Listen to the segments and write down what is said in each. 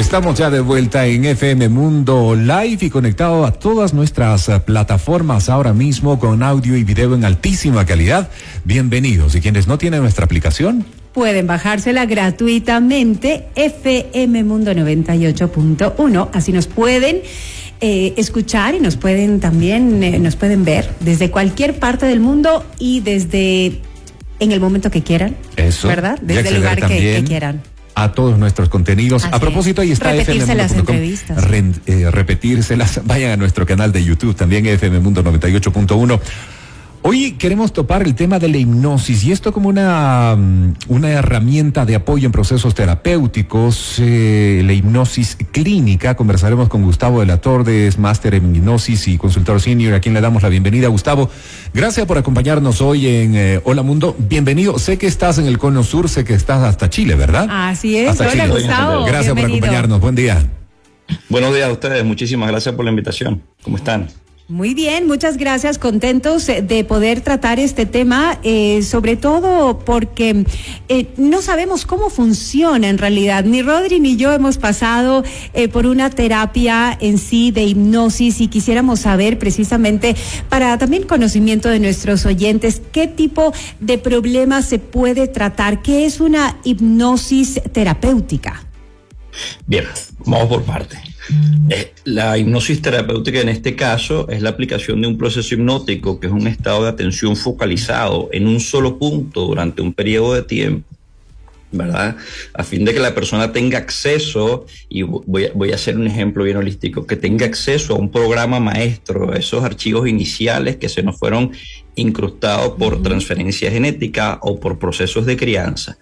Estamos ya de vuelta en FM Mundo Live y conectado a todas nuestras eh, plataformas ahora mismo con audio y video en altísima calidad. Bienvenidos. Y quienes no tienen nuestra aplicación, pueden bajársela gratuitamente FM Mundo 98.1. Así nos pueden eh, escuchar y nos pueden también eh, nos pueden ver desde cualquier parte del mundo y desde en el momento que quieran. Eso. ¿Verdad? Desde el lugar que, que quieran a todos nuestros contenidos. a propósito, ahí está Repetirse las entrevistas. Eh, repetírselas. Vayan a nuestro canal de YouTube, también FM Mundo 98.1. Hoy queremos topar el tema de la hipnosis y esto como una, mm, una herramienta de apoyo en procesos terapéuticos, eh, la hipnosis clínica. Conversaremos con Gustavo de la Tordes, máster en hipnosis y consultor senior, a quien le damos la bienvenida. Gustavo, gracias por acompañarnos hoy en eh, Hola Mundo. Bienvenido. Sé que estás en el Cono Sur, sé que estás hasta Chile, ¿verdad? Así es. Hola, Gustavo. Gracias por acompañarnos. Buen día. Buenos días a ustedes. Muchísimas gracias por la invitación. ¿Cómo están? Muy bien, muchas gracias. Contentos de poder tratar este tema, eh, sobre todo porque eh, no sabemos cómo funciona en realidad. Ni Rodri ni yo hemos pasado eh, por una terapia en sí de hipnosis y quisiéramos saber precisamente para también conocimiento de nuestros oyentes qué tipo de problemas se puede tratar, qué es una hipnosis terapéutica. Bien, vamos por parte. Eh, la hipnosis terapéutica en este caso es la aplicación de un proceso hipnótico que es un estado de atención focalizado en un solo punto durante un periodo de tiempo, ¿verdad? A fin de que la persona tenga acceso, y voy a, hacer un ejemplo bien holístico, que tenga acceso a un programa maestro, esos archivos iniciales que se nos fueron incrustados por transferencia genética o por procesos de crianza.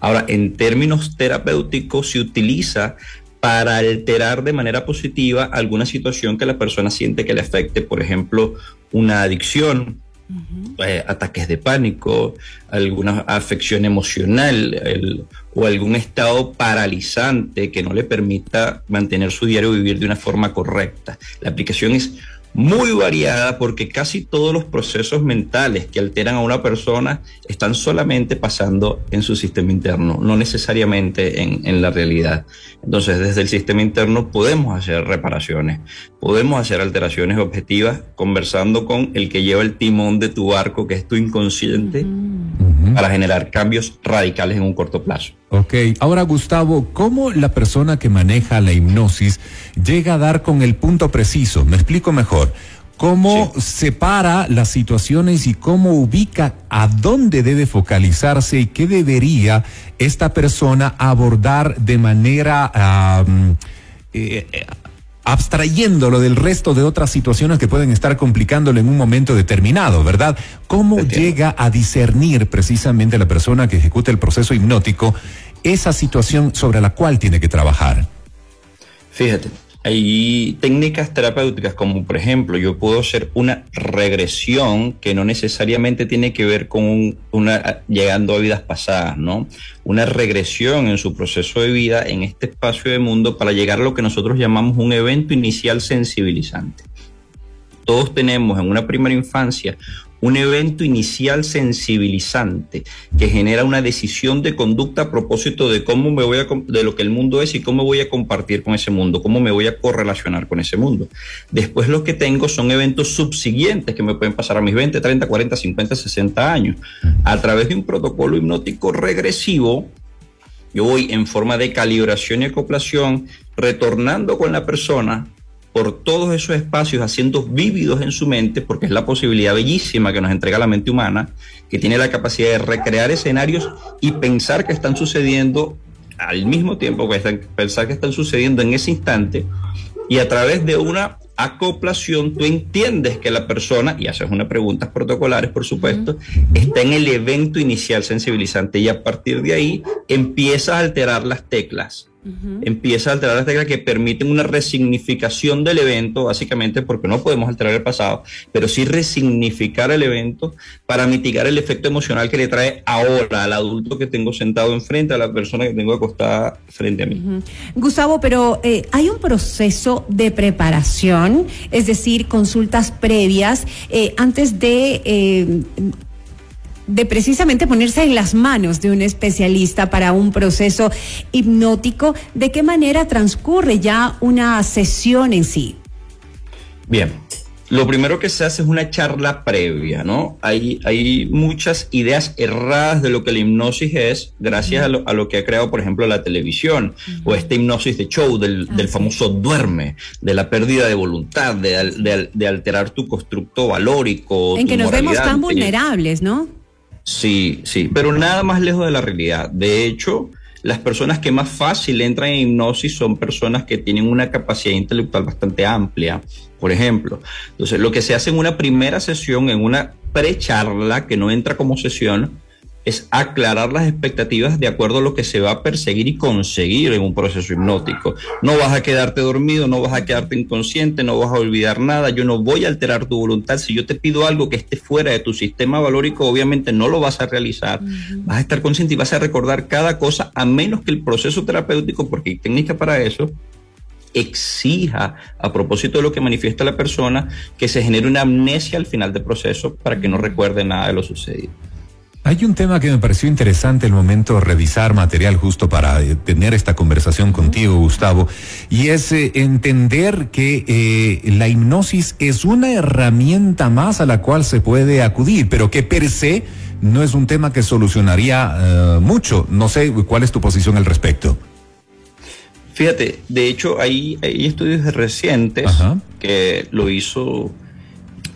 Ahora, en términos terapéuticos se utiliza para alterar de manera positiva alguna situación que la persona siente que le afecte, por ejemplo, una adicción, eh, ataques de pánico, alguna afección emocional o algún estado paralizante que no le permita mantener su diario vivir de una forma correcta. La aplicación es muy variada porque casi todos los procesos mentales que alteran a una persona están solamente pasando en su sistema interno, no necesariamente en, en, la realidad. Entonces, desde el sistema interno podemos hacer reparaciones, podemos hacer alteraciones objetivas conversando con el que lleva el timón de tu barco, que es tu inconsciente para generar cambios radicales en un corto plazo. Ok, ahora Gustavo, ¿cómo la persona que maneja la hipnosis llega a dar con el punto preciso? Me explico mejor. ¿Cómo separa las situaciones y cómo ubica a dónde debe focalizarse y qué debería esta persona abordar de manera eh, abstrayéndolo del resto de otras situaciones que pueden estar complicándolo en un momento determinado, ¿verdad? ¿Cómo llega a discernir precisamente la persona que ejecuta el proceso hipnótico esa situación sobre la cual tiene que trabajar? Fíjate, hay técnicas terapéuticas como por ejemplo yo puedo hacer una regresión que no necesariamente tiene que ver con una llegando a vidas pasadas, ¿no? Una regresión en su proceso de vida en este espacio de mundo para llegar a lo que nosotros llamamos un evento inicial sensibilizante. Todos tenemos en una primera infancia un evento inicial sensibilizante que genera una decisión de conducta a propósito de cómo me voy a de lo que el mundo es y cómo voy a compartir con ese mundo, cómo me voy a correlacionar con ese mundo. Después lo que tengo son eventos subsiguientes que me pueden pasar a mis 20, 30, 40, 50, 60 años. A través de un protocolo hipnótico regresivo, yo voy en forma de calibración y acoplación, retornando con la persona por todos esos espacios, haciendo vívidos en su mente, porque es la posibilidad bellísima que nos entrega la mente humana, que tiene la capacidad de recrear escenarios y pensar que están sucediendo al mismo tiempo, que pensar que están sucediendo en ese instante, y a través de una acoplación tú entiendes que la persona, y haces unas preguntas protocolares, por supuesto, está en el evento inicial sensibilizante y a partir de ahí empiezas a alterar las teclas empieza a alterar las teclas que permiten una resignificación del evento, básicamente porque no podemos alterar el pasado, pero sí resignificar el evento para mitigar el efecto emocional que le trae ahora al adulto que tengo sentado enfrente, a la persona que tengo acostada frente a mí. Gustavo, pero eh, hay un proceso de preparación, es decir, consultas previas eh, antes de... Eh, de precisamente ponerse en las manos de un especialista para un proceso hipnótico, ¿de qué manera transcurre ya una sesión en sí? Bien, lo primero que se hace es una charla previa, ¿no? Hay, hay muchas ideas erradas de lo que la hipnosis es, gracias a, lo, que ha creado, por ejemplo, la televisión, o esta hipnosis de show del, famoso duerme, de la pérdida de voluntad, de, alterar tu constructo valórico. En que nos vemos tan vulnerables, ¿no? Sí, sí, pero nada más lejos de la realidad. De hecho, las personas que más fácil entran en hipnosis son personas que tienen una capacidad intelectual bastante amplia, por ejemplo. Entonces, lo que se hace en una primera sesión, en una pre-charla que no entra como sesión, es aclarar las expectativas de acuerdo a lo que se va a perseguir y conseguir en un proceso hipnótico. No vas a quedarte dormido, no vas a quedarte inconsciente, no vas a olvidar nada, yo no voy a alterar tu voluntad. Si yo te pido algo que esté fuera de tu sistema valórico, obviamente no lo vas a realizar. Vas a estar consciente y vas a recordar cada cosa, a menos que el proceso terapéutico, porque hay técnica para eso, exija, a propósito de lo que manifiesta la persona, que se genere una amnesia al final del proceso para que no recuerde nada de lo sucedido. Hay un tema que me pareció interesante el momento de revisar material justo para eh, tener esta conversación contigo, Gustavo, y es eh, entender que eh, la hipnosis es una herramienta más a la cual se puede acudir, pero que per se no es un tema que solucionaría mucho. No sé cuál es tu posición al respecto. Fíjate, de hecho hay, hay estudios recientes que lo hizo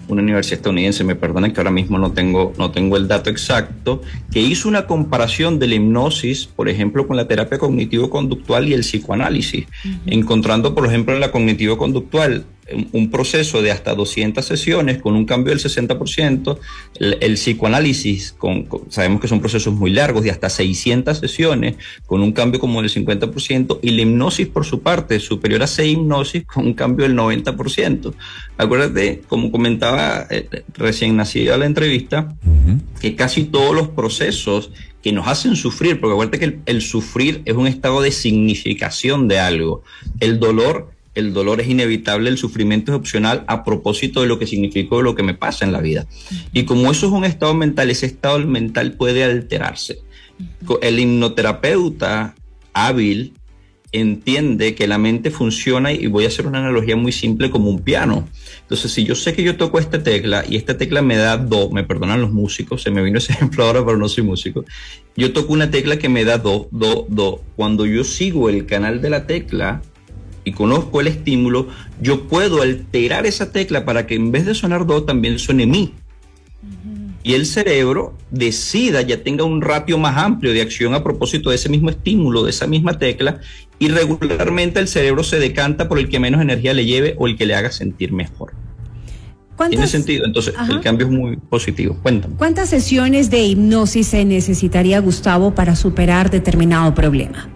una universidad estadounidense, me perdonen que ahora mismo no tengo, no tengo el dato exacto, que hizo una comparación de la hipnosis, por ejemplo, con la terapia cognitivo-conductual y el psicoanálisis, encontrando, por ejemplo, en la cognitivo-conductual un proceso de hasta 200 sesiones con un cambio del 60%, el, psicoanálisis, con, sabemos que son procesos muy largos, de hasta 600 sesiones con un cambio como del 50%, y la hipnosis por su parte superior a 6 hipnosis con un cambio del 90%. Acuérdate, como comentaba eh, recién nacida la entrevista, que casi todos los procesos que nos hacen sufrir, porque acuérdate que el sufrir es un estado de significación de algo, el dolor el dolor es inevitable, el sufrimiento es opcional a propósito de lo que significó lo que me pasa en la vida. Y como eso es un estado mental, ese estado mental puede alterarse. El hipnoterapeuta hábil entiende que la mente funciona y voy a hacer una analogía muy simple como un piano. Entonces, si yo sé que yo toco esta tecla y esta tecla me da do, me perdonan los músicos, se me vino ese ejemplo ahora, pero no soy músico. Yo toco una tecla que me da do, do, do. Cuando yo sigo el canal de la tecla, y conozco el estímulo, yo puedo alterar esa tecla para que en vez de sonar do también suene mi. Y el cerebro decida, ya tenga un ratio más amplio de acción a propósito de ese mismo estímulo, de esa misma tecla, y regularmente el cerebro se decanta por el que menos energía le lleve o el que le haga sentir mejor. Tiene sentido, entonces el cambio es muy positivo. Cuéntame. ¿Cuántas sesiones de hipnosis se necesitaría, Gustavo, para superar determinado problema?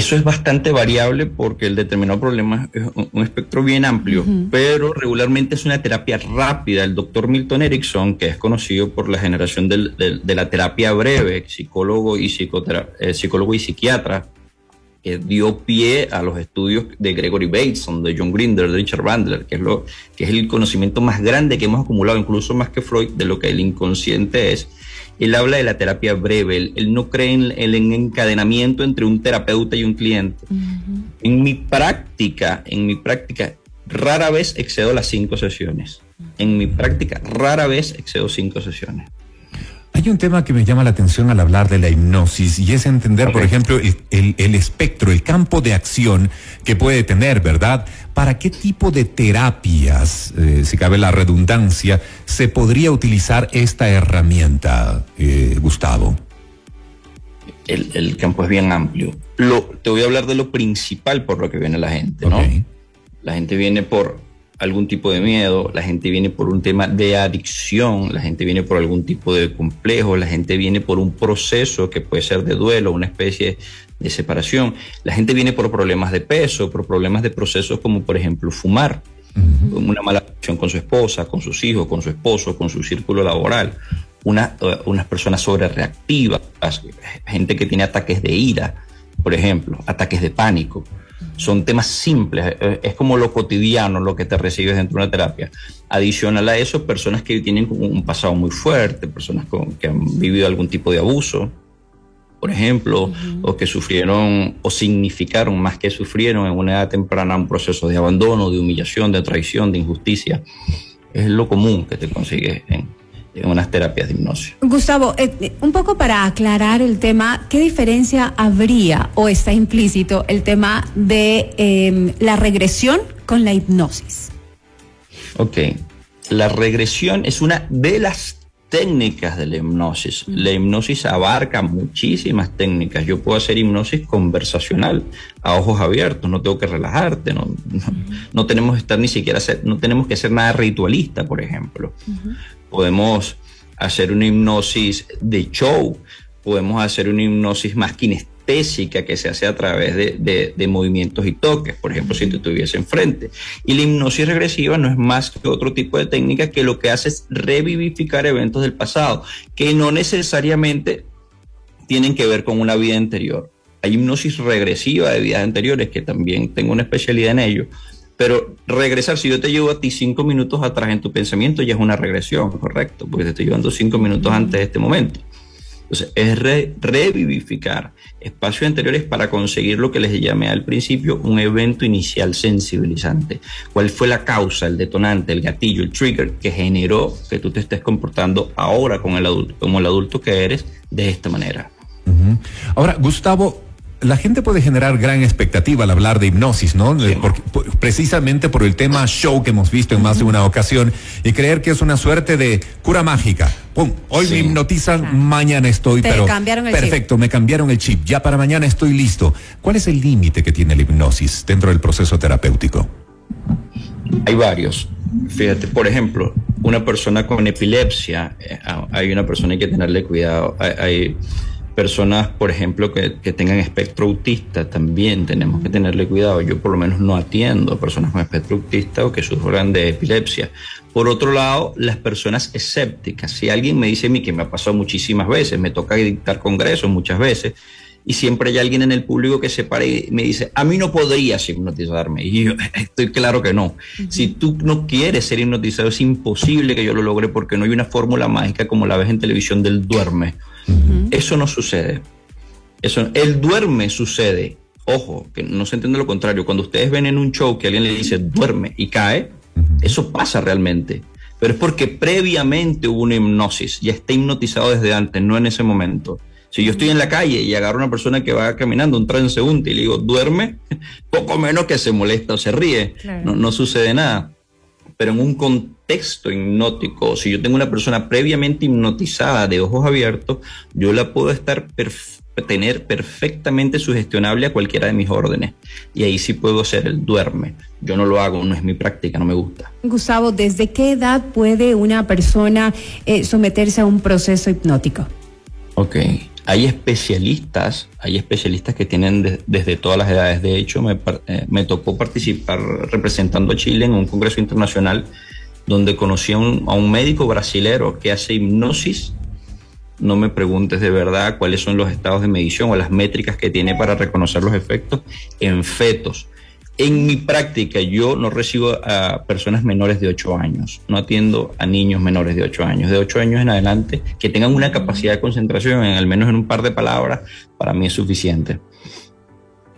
Eso es bastante variable porque el determinado problema es un, espectro bien amplio, pero regularmente es una terapia rápida. El doctor Milton Erickson, que es conocido por la generación de la terapia breve, psicólogo y, eh, psicólogo y psiquiatra, que dio pie a los estudios de Gregory Bateson, de John Grinder, de Richard Bandler, que es, lo, que es el conocimiento más grande que hemos acumulado, incluso más que Freud, de lo que el inconsciente es él habla de la terapia breve, él, no cree en el encadenamiento entre un terapeuta y un cliente. En mi práctica, en mi práctica, rara vez excedo las cinco sesiones. En mi práctica, rara vez excedo cinco sesiones. Hay un tema que me llama la atención al hablar de la hipnosis y es entender, por ejemplo, el, espectro, el campo de acción que puede tener, ¿verdad? ¿Para qué tipo de terapias, eh, si cabe la redundancia, se podría utilizar esta herramienta, eh, Gustavo? El, campo es bien amplio. Lo, te voy a hablar de lo principal por lo que viene la gente, ¿no? La gente viene por algún tipo de miedo, la gente viene por un tema de adicción, la gente viene por algún tipo de complejo, la gente viene por un proceso que puede ser de duelo, una especie de separación, la gente viene por problemas de peso, por problemas de procesos como por ejemplo fumar, una mala relación con su esposa, con sus hijos, con su esposo, con su círculo laboral, una, uh, unas personas sobre reactivas, gente que tiene ataques de ira, por ejemplo, ataques de pánico Son temas simples, es como lo cotidiano lo que te recibes dentro de una terapia. Adicional a eso, personas que tienen un pasado muy fuerte, personas que han vivido algún tipo de abuso, por ejemplo, o que sufrieron o significaron más que sufrieron en una edad temprana un proceso de abandono, de humillación, de traición, de injusticia. Es lo común que te consigues en, unas terapias de hipnosis. Gustavo, eh, eh, un poco para aclarar el tema, ¿qué diferencia habría o está implícito el tema de em, la regresión con la hipnosis? Ok, la regresión es una de las técnicas de la hipnosis. La hipnosis abarca muchísimas técnicas. Yo puedo hacer hipnosis conversacional a ojos abiertos, no tengo que relajarte, no, no, tenemos que estar ni siquiera hacer, no tenemos que hacer nada ritualista, por ejemplo. Podemos hacer una hipnosis de show, podemos hacer una hipnosis más kinestésica que se hace a través de, movimientos y toques, por ejemplo, si te estuviese enfrente. Y la hipnosis regresiva no es más que otro tipo de técnica que lo que hace es revivificar eventos del pasado, que no necesariamente tienen que ver con una vida anterior. Hay hipnosis regresiva de vidas anteriores, que también tengo una especialidad en ello, pero regresar, si yo te llevo a ti cinco minutos atrás en tu pensamiento, ya es una regresión, correcto, porque te estoy llevando cinco minutos antes de este momento. Entonces, es revivificar espacios anteriores para conseguir lo que les llamé al principio un evento inicial sensibilizante. ¿Cuál fue la causa, el detonante, el gatillo, el trigger que generó que tú te estés comportando ahora con el adulto, como el adulto que eres, de esta manera? Ahora, Gustavo, la gente puede generar gran expectativa al hablar de hipnosis, ¿no? precisamente por el tema show que hemos visto en más de una ocasión y creer que es una suerte de cura mágica. ¡Pum! Hoy me hipnotizan, mañana estoy, pero perfecto, me cambiaron el chip. Ya para mañana estoy listo. ¿Cuál es el límite que tiene la hipnosis dentro del proceso terapéutico? Hay varios. Fíjate, por ejemplo, una persona con epilepsia, eh, hay una persona que hay que tenerle cuidado. hay personas, por ejemplo, que, tengan espectro autista, también tenemos que tenerle cuidado. Yo por lo menos no atiendo a personas con espectro autista o que sufran de epilepsia. Por otro lado, las personas escépticas. Si alguien me dice a mí que me ha pasado muchísimas veces, me toca dictar congresos muchas veces, y siempre hay alguien en el público que se para y me dice, a mí no podrías hipnotizarme. Y yo estoy claro que no. Si tú no quieres ser hipnotizado, es imposible que yo lo logre porque no hay una fórmula mágica como la ves en televisión del duerme eso no sucede. Eso, el duerme sucede. Ojo, que no se entiende lo contrario. Cuando ustedes ven en un show que alguien le dice duerme y cae, eso pasa realmente. Pero es porque previamente hubo una hipnosis. Ya está hipnotizado desde antes, no en ese momento. Si yo estoy en la calle y agarro a una persona que va caminando un transeúnte y le digo duerme, poco menos que se molesta o se ríe. No, no sucede nada pero en un contexto hipnótico, si yo tengo una persona previamente hipnotizada de ojos abiertos, yo la puedo estar tener perfectamente sugestionable a cualquiera de mis órdenes. Y ahí sí puedo hacer el duerme. Yo no lo hago, no es mi práctica, no me gusta. Gustavo, ¿desde qué edad puede una persona eh, someterse a un proceso hipnótico? Ok, hay especialistas, hay especialistas que tienen desde todas las edades. De hecho, eh, me, tocó participar representando a Chile en un congreso internacional donde conocí a un, médico brasilero que hace hipnosis. No me preguntes de verdad cuáles son los estados de medición o las métricas que tiene para reconocer los efectos en fetos. En mi práctica, yo no recibo a personas menores de 8 años, no atiendo a niños menores de 8 años. De 8 años en adelante, que tengan una capacidad de concentración, en, al menos en un par de palabras, para mí es suficiente.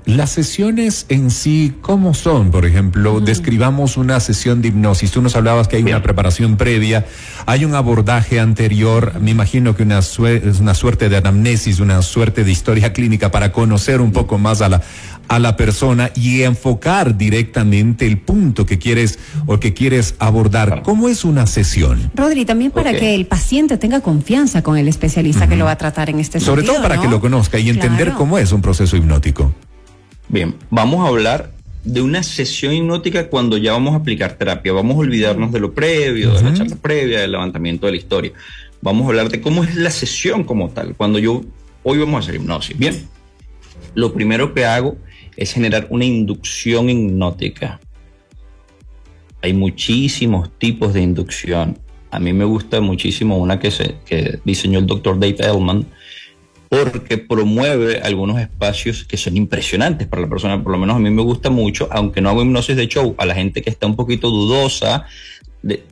Las sesiones en sí, ¿cómo son? Por ejemplo, describamos una sesión de hipnosis. Tú nos hablabas que hay una preparación previa, hay un abordaje anterior, me imagino que una es una suerte de anamnesis, una suerte de historia clínica para conocer un poco más a la, a la persona y enfocar directamente el punto que quieres o que quieres abordar. ¿Cómo es una sesión? Rodri, también para que el paciente tenga confianza con el especialista que lo va a tratar en este Sobre todo para que lo conozca y entender cómo es un proceso hipnótico. Bien, vamos a hablar de una sesión hipnótica cuando ya vamos a aplicar terapia. Vamos a olvidarnos de lo previo, de la charla previa, del levantamiento de la historia. Vamos a hablar de cómo es la sesión como tal. Cuando yo, hoy vamos a hacer hipnosis. Bien, lo primero que hago es generar una inducción hipnótica. Hay muchísimos tipos de inducción. A mí me gusta muchísimo una que, se, que diseñó el doctor Dave Ellman, porque promueve algunos espacios que son impresionantes para la persona, por lo menos a mí me gusta mucho, aunque no hago hipnosis de show, a la gente que está un poquito dudosa,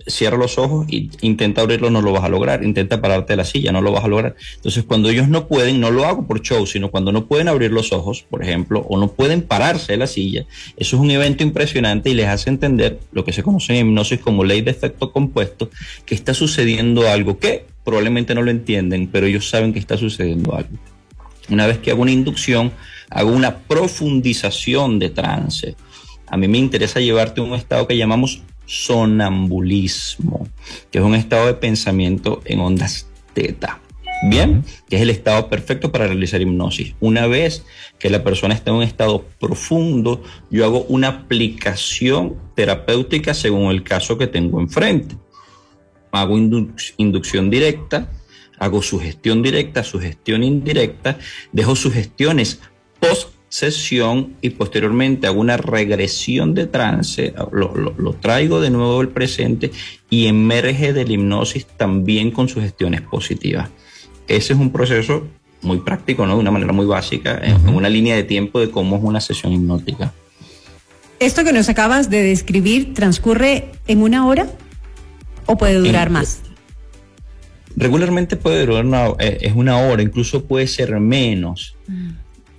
cierra los ojos e intenta abrirlo, no lo vas a lograr, intenta pararte de la silla, no lo vas a lograr. Entonces cuando ellos no pueden, no lo hago por show, sino cuando no pueden abrir los ojos, por ejemplo, o no pueden pararse de la silla, eso es un evento impresionante y les hace entender lo que se conoce en hipnosis como ley de efecto compuesto, que está sucediendo algo que probablemente no lo entienden, pero ellos saben que está sucediendo algo. Una vez que hago una inducción, hago una profundización de trance. A mí me interesa llevarte a un estado que llamamos sonambulismo, que es un estado de pensamiento en ondas teta. Bien, que es el estado perfecto para realizar hipnosis. Una vez que la persona está en un estado profundo, yo hago una aplicación terapéutica según el caso que tengo enfrente hago inducción directa, hago sugestión directa, sugestión indirecta, dejo sugestiones post sesión y posteriormente hago una regresión de trance, lo, traigo de nuevo al presente y emerge de la hipnosis también con sugestiones positivas. Ese es un proceso muy práctico, ¿no? De una manera muy básica, en una línea de tiempo de cómo es una sesión hipnótica. ¿Esto que nos acabas de describir transcurre en una hora? ¿O puede durar más? Regularmente puede durar una, eh, es una hora, incluso puede ser menos. Mm.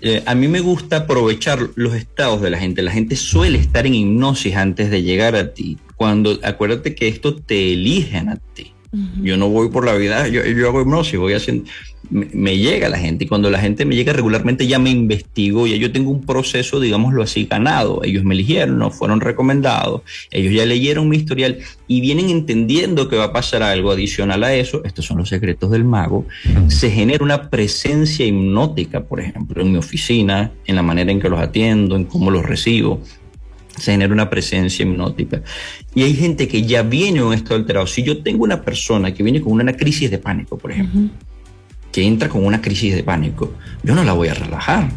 Eh, a mí me gusta aprovechar los estados de la gente. La gente suele estar en hipnosis antes de llegar a ti. Cuando acuérdate que esto te eligen a ti. Yo no voy por la vida, yo, yo hago hipnosis, voy haciendo, me, llega la gente y cuando la gente me llega regularmente ya me investigo, ya yo tengo un proceso, digámoslo así, ganado. Ellos me eligieron, no fueron recomendados, ellos ya leyeron mi historial y vienen entendiendo que va a pasar algo adicional a eso. Estos son los secretos del mago. Se genera una presencia hipnótica, por ejemplo, en mi oficina, en la manera en que los atiendo, en cómo los recibo se genera una presencia hipnótica. Y hay gente que ya viene en un estado alterado. Si yo tengo una persona que viene con una crisis de pánico, por ejemplo, que entra con una crisis de pánico, yo no la voy a relajar.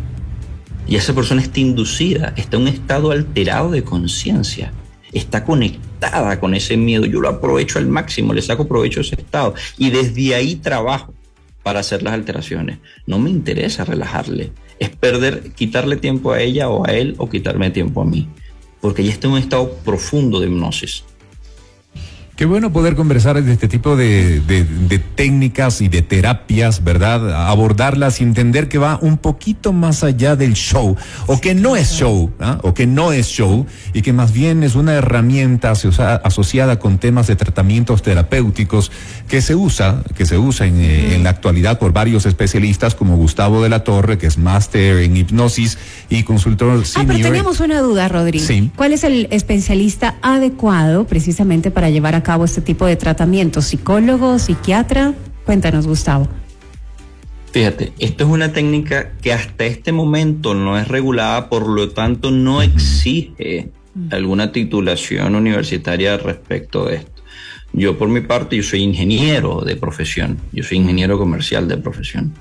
Y esa persona está inducida, está en un estado alterado de conciencia, está conectada con ese miedo. Yo lo aprovecho al máximo, le saco provecho a ese estado. Y desde ahí trabajo para hacer las alteraciones. No me interesa relajarle. Es perder, quitarle tiempo a ella o a él o quitarme tiempo a mí porque ya está en un estado profundo de hipnosis. Qué bueno poder conversar de este tipo de, técnicas y de terapias, ¿verdad? Abordarlas y entender que va un poquito más allá del show, o que no es show, ¿ah? o que no es show, y que más bien es una herramienta asociada con temas de tratamientos terapéuticos que se usa, que se usa en, la actualidad por varios especialistas como Gustavo de la Torre, que es máster en hipnosis y consultor senior. Ah, pero teníamos una duda, Rodrigo. Sí. ¿Cuál es el especialista adecuado precisamente para llevar a cabo este tipo de tratamiento? ¿Psicólogo, psiquiatra? Cuéntanos, Gustavo. Fíjate, esto es una técnica que hasta este momento no es regulada, por lo tanto no exige alguna titulación universitaria respecto de esto. Yo por mi parte, yo soy ingeniero de profesión, yo soy ingeniero comercial de profesión,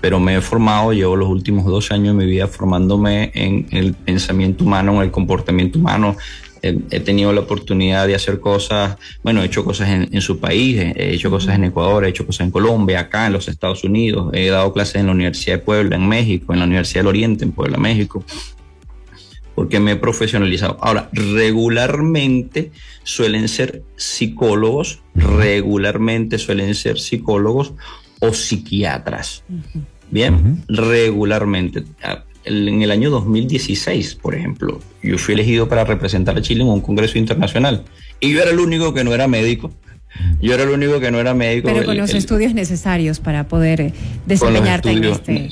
pero me he formado, llevo los últimos dos años de mi vida formándome en el pensamiento humano, en el comportamiento humano, he, tenido la oportunidad de hacer cosas, bueno, he hecho cosas en, su país, he hecho cosas en Ecuador, he hecho cosas en Colombia, acá en los Estados Unidos, he dado clases en la Universidad de Puebla, en México, en la Universidad del Oriente, en Puebla, México, porque me he profesionalizado. Ahora, regularmente suelen ser psicólogos, regularmente suelen ser psicólogos o psiquiatras. Bien, regularmente en el año 2016, por ejemplo, yo fui elegido para representar a Chile en un congreso internacional y yo era el único que no era médico. Yo era el único que no era médico. Pero con los estudios necesarios para poder desempeñarte en este.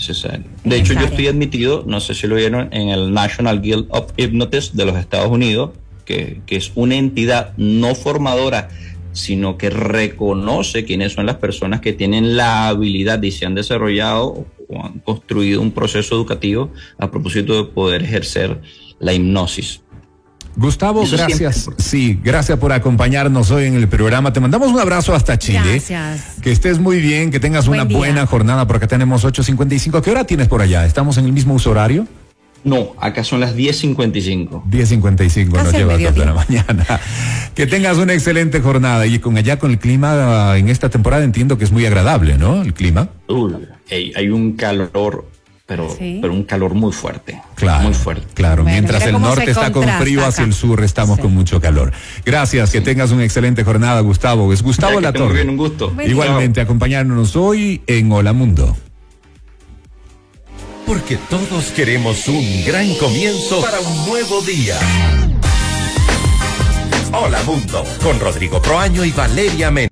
De hecho, yo estoy admitido, no sé si lo vieron, en el National Guild of Hypnotists de los Estados Unidos, que, que es una entidad no formadora sino que reconoce quiénes son las personas que tienen la habilidad y se han desarrollado han construido un proceso educativo a propósito de poder ejercer la hipnosis. Gustavo, gracias. Sí, gracias por acompañarnos hoy en el programa. Te mandamos un abrazo hasta Chile. Gracias. Que estés muy bien, que tengas una buena jornada, porque tenemos 8.55. ¿Qué hora tienes por allá? ¿Estamos en el mismo uso horario? No, acá son las 10.55. 10.55 nos lleva de la mañana. Que tengas una excelente jornada y con allá con el clima en esta temporada entiendo que es muy agradable, ¿no? El clima. hay un calor pero, pero un calor muy fuerte. Claro. Muy fuerte. Claro, mientras el norte está con frío, hacia el sur estamos con mucho calor. Gracias, que tengas una excelente jornada, Gustavo. Es Gustavo La Torre. un gusto. Igualmente, acompañándonos hoy en Hola Mundo. Porque todos queremos un gran comienzo para un nuevo día. Hola Mundo, con Rodrigo Proaño y Valeria Men.